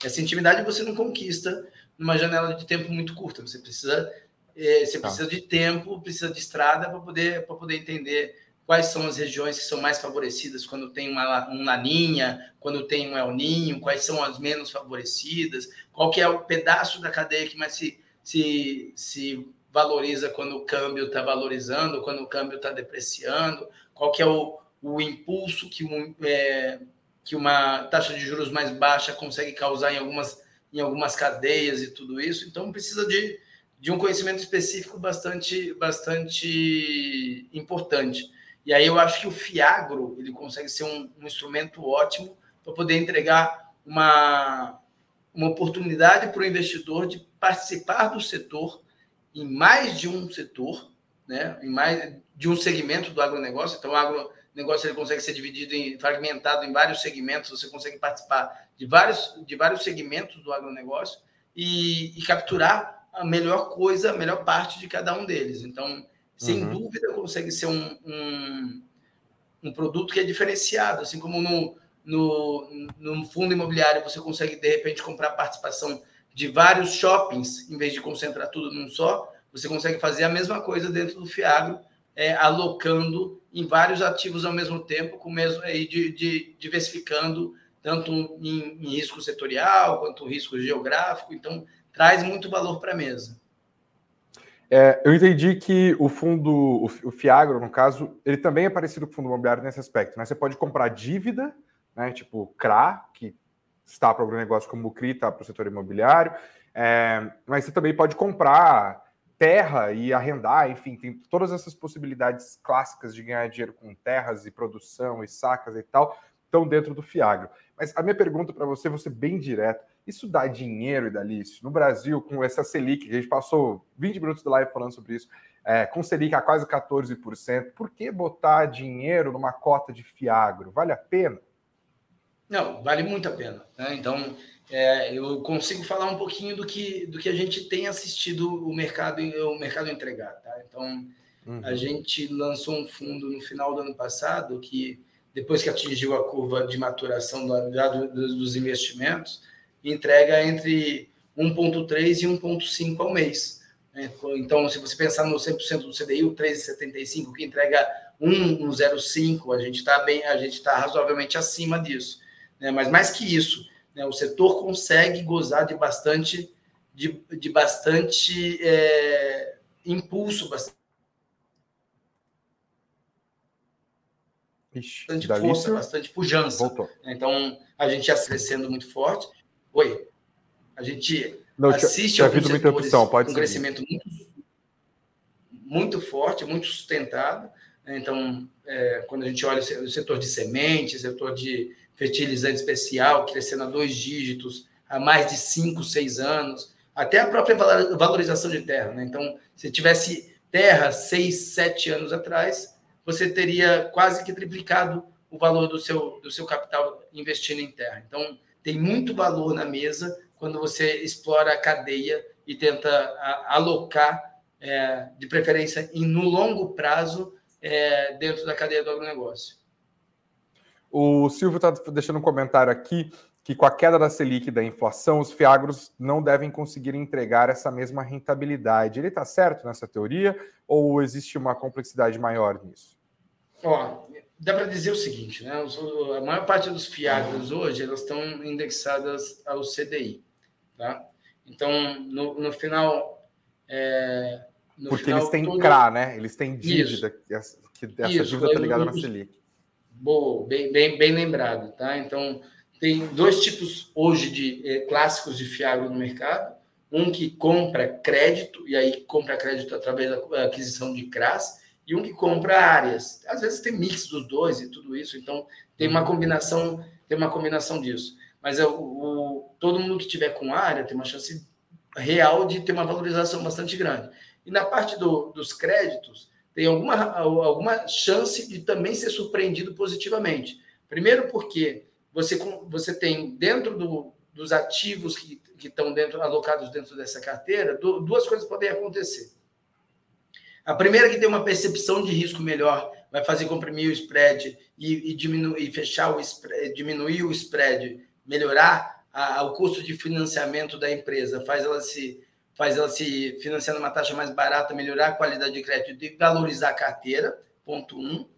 Essa intimidade você não conquista numa janela de tempo muito curta. Você precisa, é, você tá. precisa de tempo, precisa de estrada para poder, poder entender quais são as regiões que são mais favorecidas quando tem uma, um laninha, quando tem um El Ninho, quais são as menos favorecidas, qual que é o pedaço da cadeia que mais se, se, se valoriza quando o câmbio está valorizando, quando o câmbio está depreciando, qual que é o, o impulso que, um, é, que uma taxa de juros mais baixa consegue causar em algumas, em algumas cadeias e tudo isso. Então, precisa de, de um conhecimento específico bastante, bastante importante. E aí eu acho que o Fiagro ele consegue ser um, um instrumento ótimo para poder entregar uma, uma oportunidade para o investidor de participar do setor em mais de um setor, né? em mais de um segmento do agronegócio. Então, o agronegócio ele consegue ser dividido em fragmentado em vários segmentos, você consegue participar de vários, de vários segmentos do agronegócio e, e capturar a melhor coisa, a melhor parte de cada um deles. Então, sem uhum. dúvida consegue ser um, um, um, produto que é diferenciado, assim como no, no, no fundo imobiliário você consegue, de repente, comprar participação de vários shoppings, em vez de concentrar tudo num só, você consegue fazer a mesma coisa dentro do Fiagro, é, alocando em vários ativos ao mesmo tempo, com mesmo aí de, de, diversificando tanto em, em risco setorial quanto risco geográfico. Então, traz muito valor para a mesa. É, eu entendi que o fundo, o, Fiagro, no caso, ele também é parecido com o fundo imobiliário nesse aspecto. Né? Você pode comprar dívida, né, tipo CRA, que está para o negócio como o CRI, está para o setor imobiliário, é, mas você também pode comprar terra e arrendar, enfim, tem todas essas possibilidades clássicas de ganhar dinheiro com terras e produção e sacas e tal, estão dentro do Fiagro. Mas a minha pergunta para você, você bem direto, isso dá dinheiro, Idalício? No Brasil, com essa Selic, que a gente passou 20 minutos do live falando sobre isso, é, com Selic a quase 14%, por que botar dinheiro numa cota de Fiagro? Vale a pena? Não, vale muito a pena. Né? Então, é, eu consigo falar um pouquinho do que, do que a gente tem assistido o mercado, o mercado entregar. Tá? Então, uhum. a gente lançou um fundo no final do ano passado que, depois que atingiu a curva de maturação do, do, dos investimentos, entrega entre 1,3 e 1,5 ao mês. Né? Então, se você pensar no 100% do CDI, o 13,75 que entrega 1,05, a gente está bem, a gente está razoavelmente acima disso. Né? Mas mais que isso, né? o setor consegue gozar de bastante, de, de bastante é, impulso, bastante, Ixi, bastante força, bastante pujança. Voltou. Então, a gente já crescendo muito forte. Oi, a gente Não, assiste alguns setores opção, pode com um crescimento muito, muito forte, muito sustentado. Né? Então, é, quando a gente olha o setor de sementes, setor de fertilizante especial, crescendo a dois dígitos há mais de cinco, seis anos, até a própria valorização de terra. Né? Então, se tivesse terra seis, sete anos atrás, você teria quase que triplicado o valor do seu, do seu capital investindo em terra. Então, tem muito valor na mesa quando você explora a cadeia e tenta alocar, é, de preferência, em, no longo prazo, é, dentro da cadeia do agronegócio. O Silvio está deixando um comentário aqui que com a queda da Selic e da inflação, os fiagros não devem conseguir entregar essa mesma rentabilidade. Ele está certo nessa teoria ou existe uma complexidade maior nisso? Ó, dá para dizer o seguinte, né? A maior parte dos fiagros hoje elas estão indexadas ao CDI, tá? Então, no, no final, é, no porque final, eles têm todo... CRA, né? Eles têm dívida, que essa, que essa Isso, dívida está ligada na Selic. Boa, bem, bem, bem lembrado, tá? Então, tem dois tipos hoje de eh, clássicos de fiagro no mercado. Um que compra crédito, e aí compra crédito através da aquisição de CRAS, e um que compra áreas. Às vezes tem mix dos dois e tudo isso, então tem uma combinação, tem uma combinação disso. Mas é o, o todo mundo que tiver com área tem uma chance real de ter uma valorização bastante grande. E na parte do, dos créditos, tem alguma, alguma chance de também ser surpreendido positivamente. Primeiro, porque você, você tem dentro do, dos ativos que, que estão dentro, alocados dentro dessa carteira, duas coisas podem acontecer. A primeira é que tem uma percepção de risco melhor, vai fazer comprimir o spread e, e diminuir, fechar o spread, diminuir o spread, melhorar a, o custo de financiamento da empresa, faz ela se faz ela se financiar numa taxa mais barata, melhorar a qualidade de crédito e valorizar a carteira, ponto um.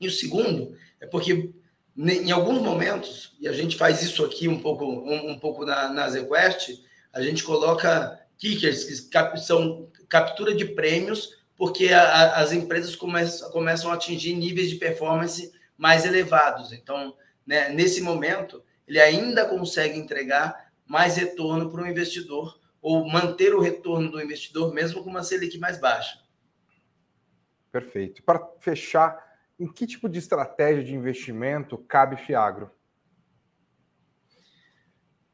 E o segundo é porque em alguns momentos, e a gente faz isso aqui um pouco, um, um pouco na, na ZQuest, a gente coloca kickers, que cap, são captura de prêmios, porque a, a, as empresas começam, começam a atingir níveis de performance mais elevados. Então, né, nesse momento, ele ainda consegue entregar mais retorno para o investidor ou manter o retorno do investidor mesmo com uma Selic mais baixa. Perfeito. Para fechar, em que tipo de estratégia de investimento cabe Fiagro?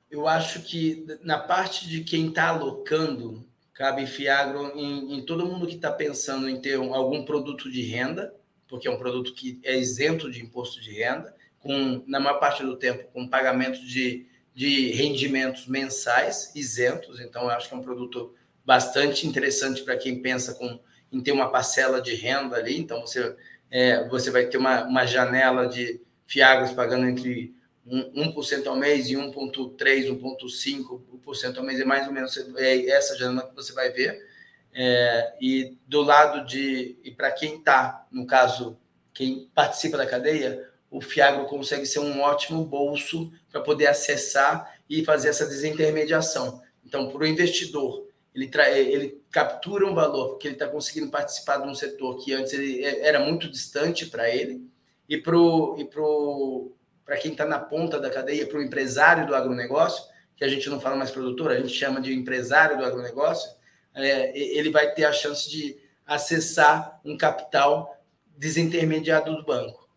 Eu acho que na parte de quem está alocando, cabe Fiagro em, em todo mundo que está pensando em ter um, algum produto de renda, porque é um produto que é isento de imposto de renda, com, na maior parte do tempo, com pagamento de de rendimentos mensais isentos. Então, eu acho que é um produto bastante interessante para quem pensa com, em ter uma parcela de renda ali. Então, você, é, você vai ter uma, uma janela de fiagros pagando entre 1%, 1 ao mês e 1,3%, 1,5% ao mês. É mais ou menos é essa janela que você vai ver. É, e do lado de. E para quem está, no caso, quem participa da cadeia, o Fiagro consegue ser um ótimo bolso para poder acessar e fazer essa desintermediação. Então, para o investidor, ele, ele captura um valor, porque ele está conseguindo participar de um setor que antes é, era muito distante para ele, e para e pro, quem está na ponta da cadeia, para o empresário do agronegócio, que a gente não fala mais produtor, a gente chama de empresário do agronegócio, é, ele vai ter a chance de acessar um capital desintermediado do banco.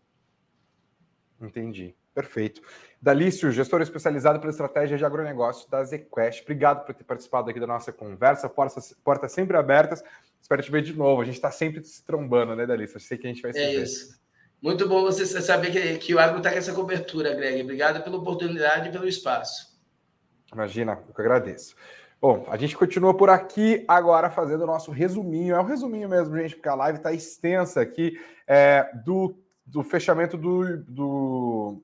Entendi. Perfeito. Dalício, gestor especializado pela estratégia de agronegócio da ZQuest. Obrigado por ter participado aqui da nossa conversa. Portas, portas sempre abertas. Espero te ver de novo. A gente está sempre se trombando, né, Dalício? Eu sei que a gente vai se É ver. isso. Muito bom você saber que, que o agro está com essa cobertura, Greg. Obrigado pela oportunidade e pelo espaço. Imagina, eu que agradeço. Bom, a gente continua por aqui agora fazendo o nosso resuminho. É um resuminho mesmo, gente, porque a live está extensa aqui é, do do fechamento do, do,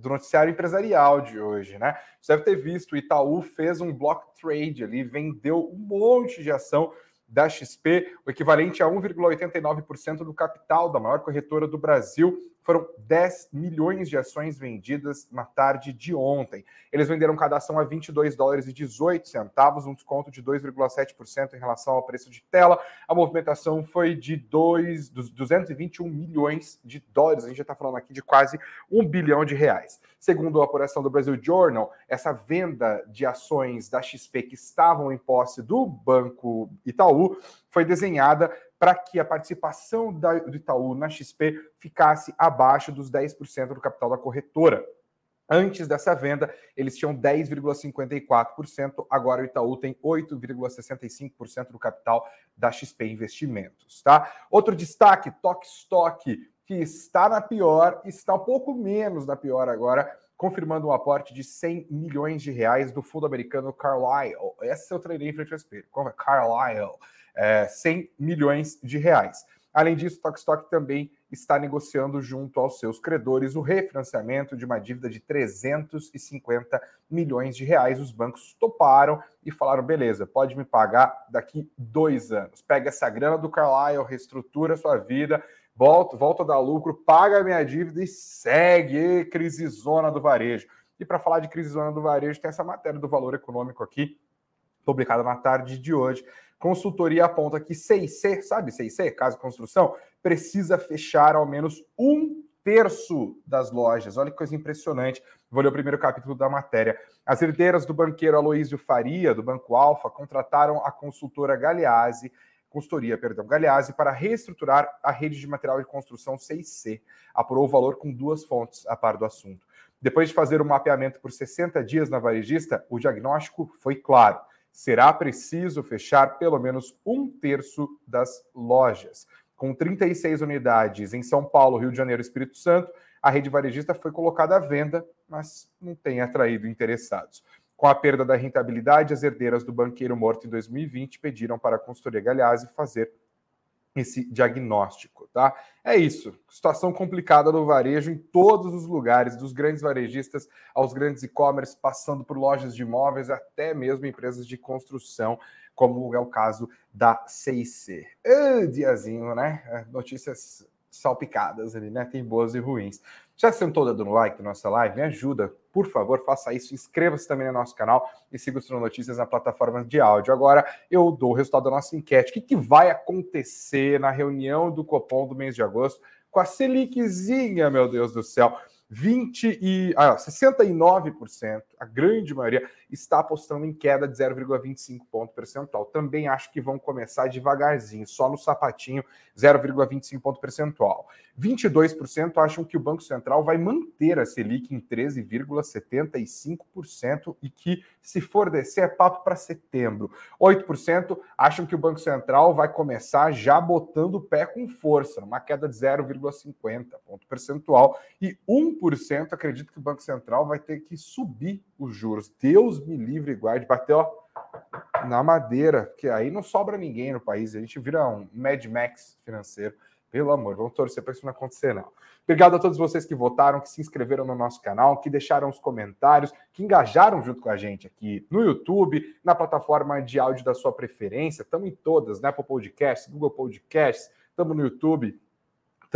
do, noticiário empresarial de hoje, né? Você deve ter visto, o Itaú fez um block trade ali, vendeu um monte de ação da XP, o equivalente a 1,89% do capital da maior corretora do Brasil, foram 10 milhões de ações vendidas na tarde de ontem. Eles venderam cada ação a 22 dólares e 18 centavos, um desconto de 2,7% em relação ao preço de tela. A movimentação foi de 2, 221 milhões de dólares. A gente já está falando aqui de quase um bilhão de reais. Segundo a apuração do Brasil Journal, essa venda de ações da XP que estavam em posse do Banco Itaú foi desenhada para que a participação da, do Itaú na XP ficasse abaixo dos 10% do capital da corretora. Antes dessa venda, eles tinham 10,54%, agora o Itaú tem 8,65% do capital da XP Investimentos, tá? Outro destaque, Tok Stock, que está na pior, está um pouco menos na pior agora, confirmando um aporte de 100 milhões de reais do fundo americano Carlyle. Essa eu treinei em frente ao espelho. Como é? Carlyle é, 100 milhões de reais. Além disso, Tokstok também está negociando junto aos seus credores o refinanciamento de uma dívida de 350 milhões de reais. Os bancos toparam e falaram: beleza, pode me pagar daqui dois anos. Pega essa grana do Carlyle, reestrutura sua vida, volta, volta a dar lucro, paga a minha dívida e segue crise zona do varejo. E para falar de crise zona do varejo, tem essa matéria do valor econômico aqui, publicada na tarde de hoje Consultoria aponta que CIC, sabe CIC, Casa Construção, precisa fechar ao menos um terço das lojas. Olha que coisa impressionante. Vou ler o primeiro capítulo da matéria. As herdeiras do banqueiro Aloísio Faria, do Banco Alfa, contrataram a consultora Galeazzi, consultoria, perdão, Galeazzi, para reestruturar a rede de material de construção CIC. Apurou o valor com duas fontes a par do assunto. Depois de fazer o mapeamento por 60 dias na varejista, o diagnóstico foi claro. Será preciso fechar pelo menos um terço das lojas. Com 36 unidades em São Paulo, Rio de Janeiro e Espírito Santo, a rede varejista foi colocada à venda, mas não tem atraído interessados. Com a perda da rentabilidade, as herdeiras do banqueiro morto em 2020 pediram para a consultoria Galhazzi fazer esse diagnóstico, tá? É isso. Situação complicada no varejo em todos os lugares, dos grandes varejistas aos grandes e-commerce, passando por lojas de imóveis, até mesmo empresas de construção, como é o caso da CIC. Diazinho, né? É, notícias salpicadas ali, né? Tem boas e ruins. Já sentou o dedo no like da nossa live? Me ajuda, por favor, faça isso. Inscreva-se também no nosso canal e siga o Notícias na plataforma de áudio. Agora eu dou o resultado da nossa enquete. O que, que vai acontecer na reunião do Copom do mês de agosto com a Seliczinha, meu Deus do céu? 20 e ah, 69%, a grande maioria, está apostando em queda de 0,25 ponto percentual. Também acho que vão começar devagarzinho, só no sapatinho, 0,25 ponto percentual. 22% acham que o Banco Central vai manter a Selic em 13,75% e que, se for descer, é papo para setembro. 8% acham que o Banco Central vai começar já botando o pé com força, uma queda de 0,50 ponto percentual. E 1% acredita que o Banco Central vai ter que subir os juros. Deus me livre e guarde, bateu ó, na madeira, que aí não sobra ninguém no país, a gente vira um Mad Max financeiro. Pelo amor, vamos torcer para isso não acontecer, não. Obrigado a todos vocês que votaram, que se inscreveram no nosso canal, que deixaram os comentários, que engajaram junto com a gente aqui no YouTube, na plataforma de áudio da sua preferência. Estamos em todas, né? Apple Podcasts, Google Podcasts, estamos no YouTube,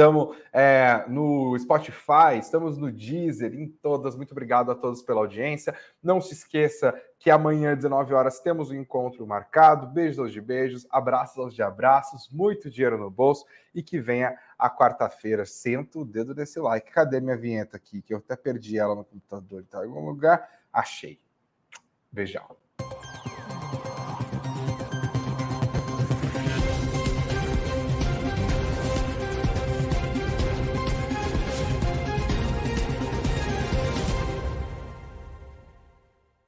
Estamos é, no Spotify, estamos no Deezer, em todas. Muito obrigado a todos pela audiência. Não se esqueça que amanhã, às 19 horas, temos um encontro marcado. Beijos aos de beijos, abraços aos de abraços, muito dinheiro no bolso e que venha a quarta-feira. Senta o dedo nesse like. Cadê minha vinheta aqui? Que eu até perdi ela no computador. Tá em algum lugar? Achei. Beijão.